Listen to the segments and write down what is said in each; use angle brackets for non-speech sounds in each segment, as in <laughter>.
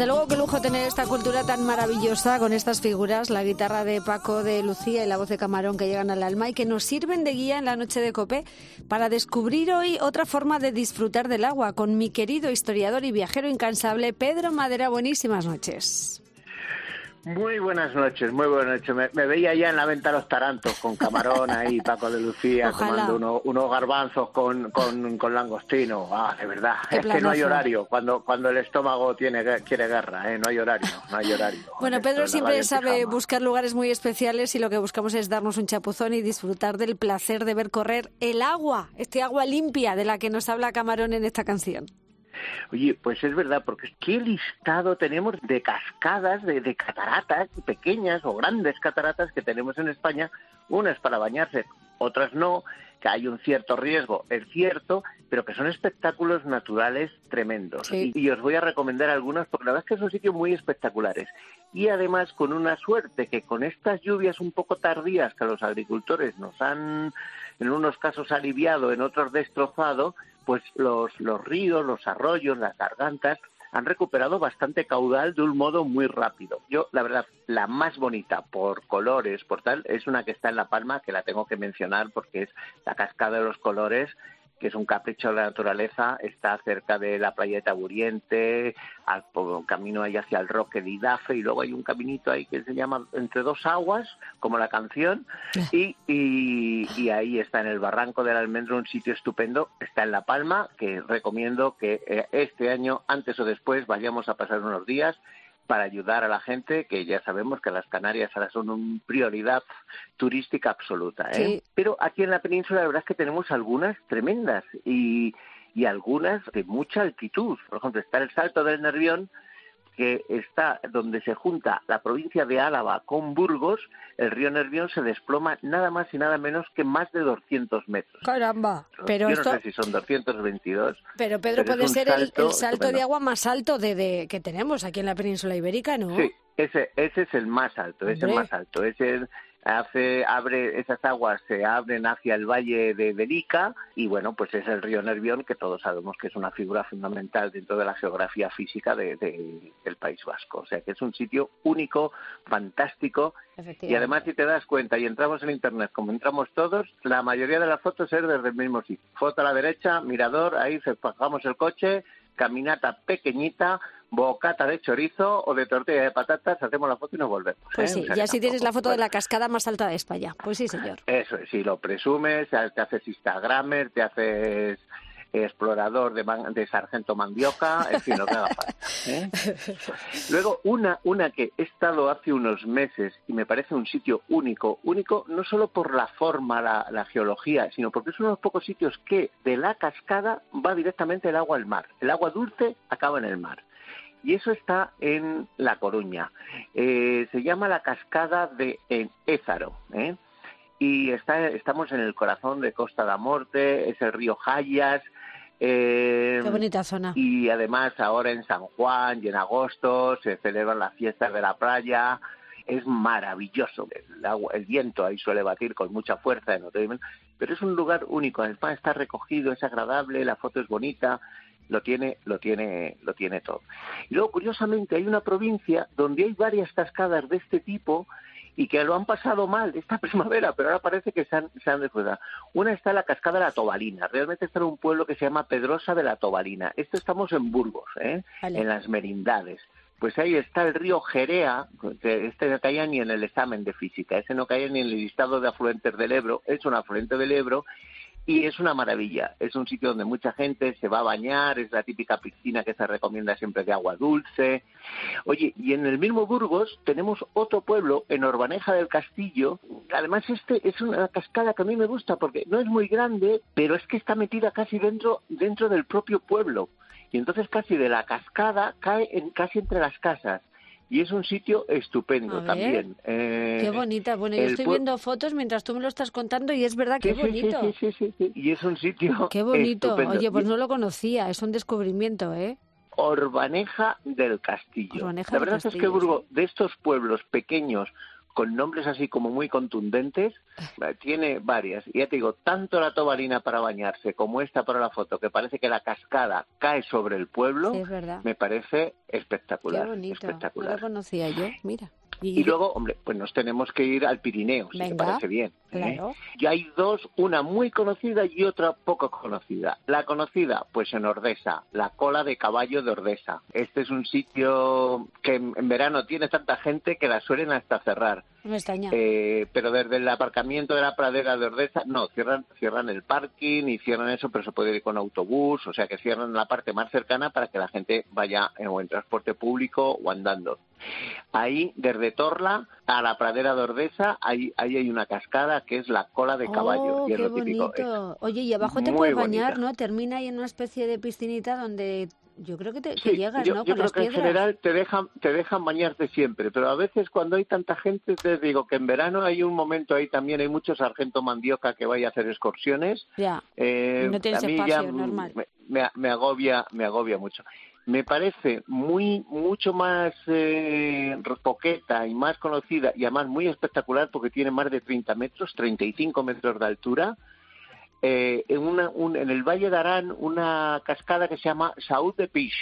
Desde luego que lujo tener esta cultura tan maravillosa con estas figuras, la guitarra de Paco, de Lucía y la voz de Camarón que llegan al alma y que nos sirven de guía en la noche de Copé para descubrir hoy otra forma de disfrutar del agua con mi querido historiador y viajero incansable Pedro Madera. Buenísimas noches. Muy buenas noches, muy buenas noches. Me, veía ya en la venta los tarantos con camarón ahí, <laughs> Paco de Lucía, tomando unos garbanzos con, con, langostino. Ah, de verdad, es que no hay horario. Cuando, cuando el estómago tiene, quiere guerra, ¿eh? no hay horario, no hay horario. Bueno, Pedro siempre sabe buscar lugares muy especiales y lo que buscamos es darnos un chapuzón y disfrutar del placer de ver correr el agua, este agua limpia de la que nos habla Camarón en esta canción. Oye, pues es verdad, porque qué listado tenemos de cascadas, de, de cataratas, pequeñas o grandes cataratas que tenemos en España, unas para bañarse, otras no, que hay un cierto riesgo, es cierto, pero que son espectáculos naturales tremendos. Y, os voy a recomendar algunas porque la verdad es que son sitios muy espectaculares. Y además con una suerte que con estas lluvias un poco tardías que los agricultores nos han en unos casos aliviado, en otros destrozado, pues los, los ríos, los arroyos, las gargantas han recuperado bastante caudal de un modo muy rápido. Yo, la verdad, la más bonita por colores, por tal, es una que está en La Palma, que la tengo que mencionar porque es la cascada de los colores, que es un capricho de la naturaleza, está cerca de la playa de Taburiente, al camino ahí hacia el Roque de Idafe, y luego hay un caminito ahí que se llama Entre dos aguas, como la canción, <laughs> y, y, ahí está en el Barranco del Almendro, un sitio estupendo, está en La Palma, que recomiendo que eh, este año, antes o después, vayamos a pasar unos días para ayudar a la gente, que ya sabemos que las Canarias ahora son una prioridad turística absoluta. ¿eh? Pero aquí en la península la verdad es que tenemos algunas tremendas y, y algunas de mucha altitud. Por ejemplo, está el Salto del Nervión, que está donde se junta la provincia de Álava con Burgos, el río Nervión se desploma nada más y nada menos que más de 200 metros. Caramba, pero Yo esto... no sé si son 222. Pero Pedro, puede ser el, salto de agua más alto de, que tenemos aquí en la península ibérica, ¿no? Sí, ese, ese es el más alto, ese es el más alto. Ese hace abre esas aguas se abren hacia el valle de Belica y bueno pues es el río Nervión que todos sabemos que es una figura fundamental dentro de la geografía física de, del País Vasco. O sea que es un sitio único fantástico. Y además si te das cuenta y entramos en internet como entramos todos la mayoría de las fotos es desde el mismo sitio. Foto a la derecha mirador ahí bajamos el coche caminata pequeñita bocata de chorizo o de tortilla de patatas, hacemos la foto y nos volvemos. Pues ¿eh? sí, ya si tienes la foto de la cascada más alta de España. Pues sí, señor. Eso es, si lo presumes, te haces Instagramer, te haces explorador de, de sargento mandioca, en fin, lo que haga falta. ¿eh? <laughs> Luego, una, una que he estado hace unos meses y me parece un sitio único, único no solo por la forma, la, la geología, sino porque es uno de los pocos sitios que de la cascada va directamente el agua al mar. El agua dulce acaba en el mar y eso está en La Coruña. Eh, se llama la cascada de Ézaro. ¿eh? Y está, estamos en el corazón de Costa da Morte, es el río Jayas. Eh, Qué bonita zona. Y además ahora en San Juan y en agosto se celebran las fiestas de la playa. Es maravilloso. El, agua, el viento ahí suele batir con mucha fuerza, pero es un lugar único. Además está recogido, es agradable, la foto es bonita lo tiene, lo tiene, lo tiene todo. Y luego, curiosamente, hay una provincia donde hay varias cascadas de este tipo y que lo han pasado mal esta <laughs> primavera, pero ahora parece que se han, se han. Una está la cascada de la Tobalina, realmente está en un pueblo que se llama Pedrosa de la Tobalina. Esto estamos en Burgos, ¿eh? en las Merindades. Pues ahí está el río Jerea, que este no caía ni en el examen de física, ese no caía ni en el listado de afluentes del Ebro, es un afluente del Ebro y es una maravilla. Es un sitio donde mucha gente se va a bañar, es la típica piscina que se recomienda siempre de agua dulce. Oye, y en el mismo Burgos tenemos otro pueblo, en Orbaneja del Castillo. Además, este es una cascada que a mí me gusta porque no es muy grande, pero es que está metida casi dentro, dentro del propio pueblo. Y entonces casi de la cascada cae en, casi entre las casas y es un sitio estupendo también. Eh, qué bonita. Bueno, yo estoy viendo fotos mientras tú me lo estás contando y es verdad que bonito. Sí, sí, sí, sí, Y es un sitio. <laughs> Qué bonito. Oye, pues no lo conocía, es un descubrimiento, ¿eh? Orbaneja del Castillo. la verdad es que Burgo, de estos pueblos pequeños con nombres así como muy contundentes, eh, tiene varias. Y ya te digo, tanto la tobalina para bañarse como esta para la foto, que parece que la cascada cae sobre el pueblo, me parece espectacular. Qué bonito. Espectacular. No lo conocía yo, mira. Y, luego, hombre, pues nos tenemos que ir al Pirineo, si te parece bien. ¿eh? Y hay dos, una muy conocida y otra poco conocida. La conocida, pues en Ordesa, la cola de caballo de Ordesa. Este es un sitio que en, verano tiene tanta gente que la suelen hasta cerrar. Me extraña. Eh, pero desde el aparcamiento de la pradera de Ordesa, no, cierran, cierran el parking y cierran eso, pero se puede ir con autobús, o sea que cierran la parte más cercana para que la gente vaya en, o en transporte público o andando. Ahí, desde Torla a la pradera de Ordesa, ahí, ahí hay una cascada que es la cola de caballo. Oh, qué bonito. Oye, y abajo te puedes bañar, ¿no? Termina ahí en una especie de piscinita donde yo creo que, te, llegas, yo, ¿no? Yo creo que en general te dejan, te dejan bañarte siempre, pero a veces cuando hay tanta gente, te digo que en verano hay un momento ahí también, hay mucho sargento mandioca que vaya a hacer excursiones. Ya, eh, no tienes espacio, normal. Me, agobia, me agobia mucho me parece muy mucho más eh, poqueta y más conocida y además muy espectacular porque tiene más de 30 metros, 35 metros de altura. Eh, en, una, en el Valle de Arán una cascada que se llama Saúl de Pix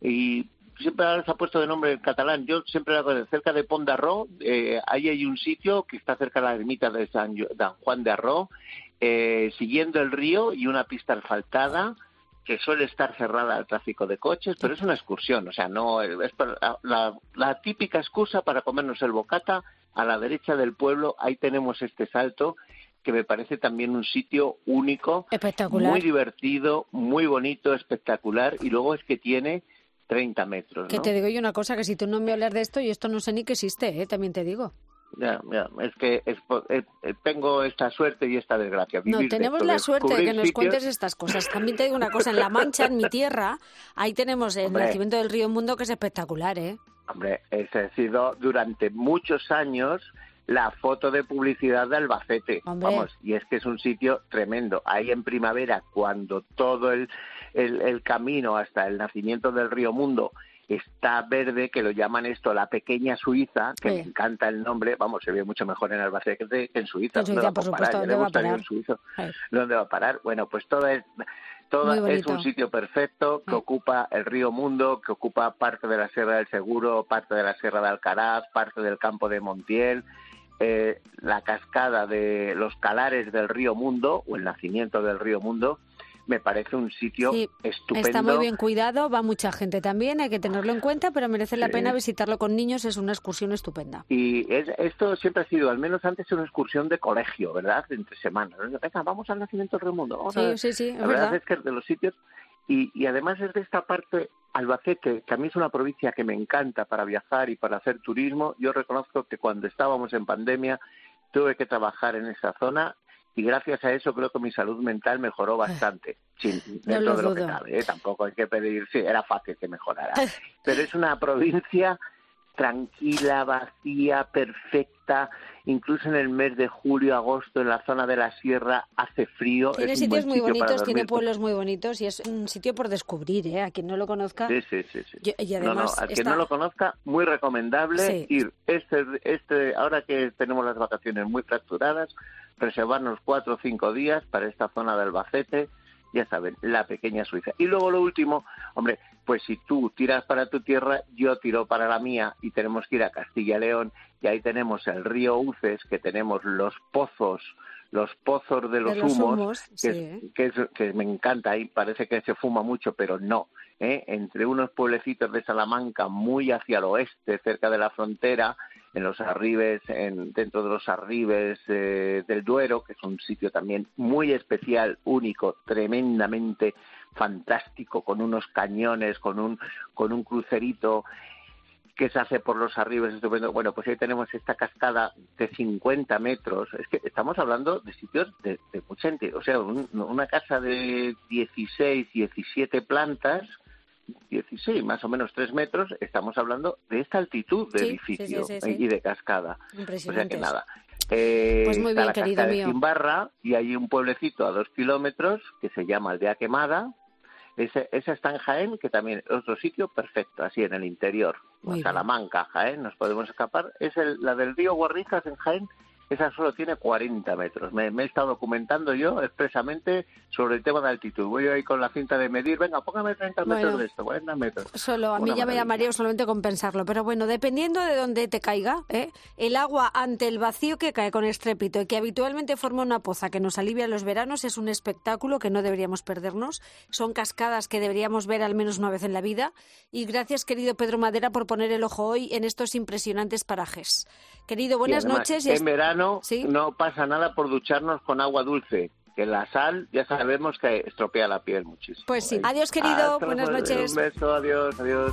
y siempre se ha puesto de nombre en catalán. Yo siempre la conozco cerca de Pont d'Arró. Eh, ahí hay un sitio que está cerca de la ermita de San Juan de Arró, eh, siguiendo el río y una pista asfaltada que suele estar cerrada al tráfico de coches, pero es una excursión, o sea, no es la, la, típica excusa para comernos el bocata a la derecha del pueblo, ahí tenemos este salto que me parece también un sitio único, espectacular. muy divertido, muy bonito, espectacular, y luego es que tiene 30 metros. Que te digo yo una cosa, que si tú no me hablas de esto, y esto no sé ni que existe, ¿eh? también te digo. Ya, ya, es que eh, eh, tengo esta suerte y esta desgracia. no, tenemos la suerte de que nos cuentes estas cosas. También te digo una cosa, en La Mancha, en mi tierra, ahí tenemos el nacimiento del río Mundo que es espectacular, ¿eh? Hombre, ha sido durante muchos años la foto de publicidad de Albacete. Vamos, y es que es un sitio tremendo. Ahí en primavera, cuando todo el, el camino hasta el nacimiento del río Mundo está verde, que lo llaman esto la pequeña Suiza, que me encanta el nombre, vamos, se ve mucho mejor en Albacete que en Suiza. ¿Dónde va, por parar? ¿dónde va a parar? ¿Dónde va a parar? Bueno, pues todo es... Todo es un sitio perfecto que ocupa el río Mundo, que ocupa parte de la Sierra del Seguro, parte de la Sierra de Alcaraz, parte del campo de Montiel, eh, la cascada de los calares del río Mundo, o el nacimiento del río Mundo, me parece un sitio estupendo. Está muy bien cuidado, va mucha gente también, hay que tenerlo en cuenta, pero merece la pena visitarlo con niños, es una excursión estupenda. Y esto siempre ha sido, al menos antes, una excursión de colegio, ¿verdad? Entre semanas. Venga, vamos al nacimiento del mundo. sí, sí, sí, la verdad, es que es de los sitios, y, y además es de esta parte Albacete, que a mí es una provincia que me encanta para viajar y para hacer turismo, yo reconozco que cuando estábamos en pandemia tuve que trabajar en esa zona y gracias a eso creo que mi salud mental mejoró bastante, sin, dentro de lo que cabe, ¿eh? tampoco hay que pedir, sí, era fácil que mejorara, <laughs> pero es una provincia tranquila, vacía, perfecta, incluso en el mes de julio, agosto, en la zona de la sierra hace frío. Tiene sitios muy bonitos, tiene pueblos muy bonitos y es un sitio por descubrir, ¿eh? A quien no lo conozca. Sí, sí, sí. y además no, no, al que no lo conozca, muy recomendable ir. Este, este, ahora que tenemos las vacaciones muy fracturadas, reservarnos cuatro o cinco días para esta zona de Albacete, ya saben, la pequeña Suiza. Y luego lo último, hombre, pues si tú tiras para tu tierra, yo tiro para la mía y tenemos que ir a Castilla y León y ahí tenemos el río Uces, que tenemos los pozos, los pozos de los, humos, que, me encanta, ahí parece que se fuma mucho, pero no. ¿eh? Entre unos pueblecitos de Salamanca, muy hacia el oeste, cerca de la frontera, en los arribes, en, dentro de los arribes eh, del Duero, que es un sitio también muy especial, único, tremendamente fantástico, con unos cañones, con un, con un crucerito que se hace por los arribes estupendo. Bueno, pues ahí tenemos esta cascada de 50 metros. Es que estamos hablando de sitios de, mucha entidad. O sea, una casa de 16, 17 plantas, 16, más o menos 3 metros, estamos hablando de esta altitud de edificio y de cascada. O sea que nada. Eh, pues muy bien, la querido de Simbarra y hay un pueblecito a dos kilómetros que se llama Aldea Quemada, ese, esa está en Jaén, que también es otro sitio perfecto, así en el interior. Salamanca, Jaén, nos podemos escapar. Es el, la del río Guarrizas en Jaén, esa solo tiene 40 metros. Me, he estado documentando yo expresamente sobre el tema de altitud. Voy ahí con la cinta de medir, venga, póngame 30 metros de esto, 40 metros. Solo, a mí ya me llamaría solamente compensarlo. Pero bueno, dependiendo de dónde te caiga, ¿eh? el agua ante el vacío que cae con estrépito y que habitualmente forma una poza que nos alivia en los veranos es un espectáculo que no deberíamos perdernos. Son cascadas que deberíamos ver al menos una vez en la vida. Y gracias, querido Pedro Madera, por poner el ojo hoy en estos impresionantes parajes. Querido, buenas noches. En verano no pasa nada por ducharnos con agua dulce que la sal ya sabemos que estropea la piel muchísimo. Pues sí. Adiós, querido. Buenas noches. Un beso, adiós, adiós.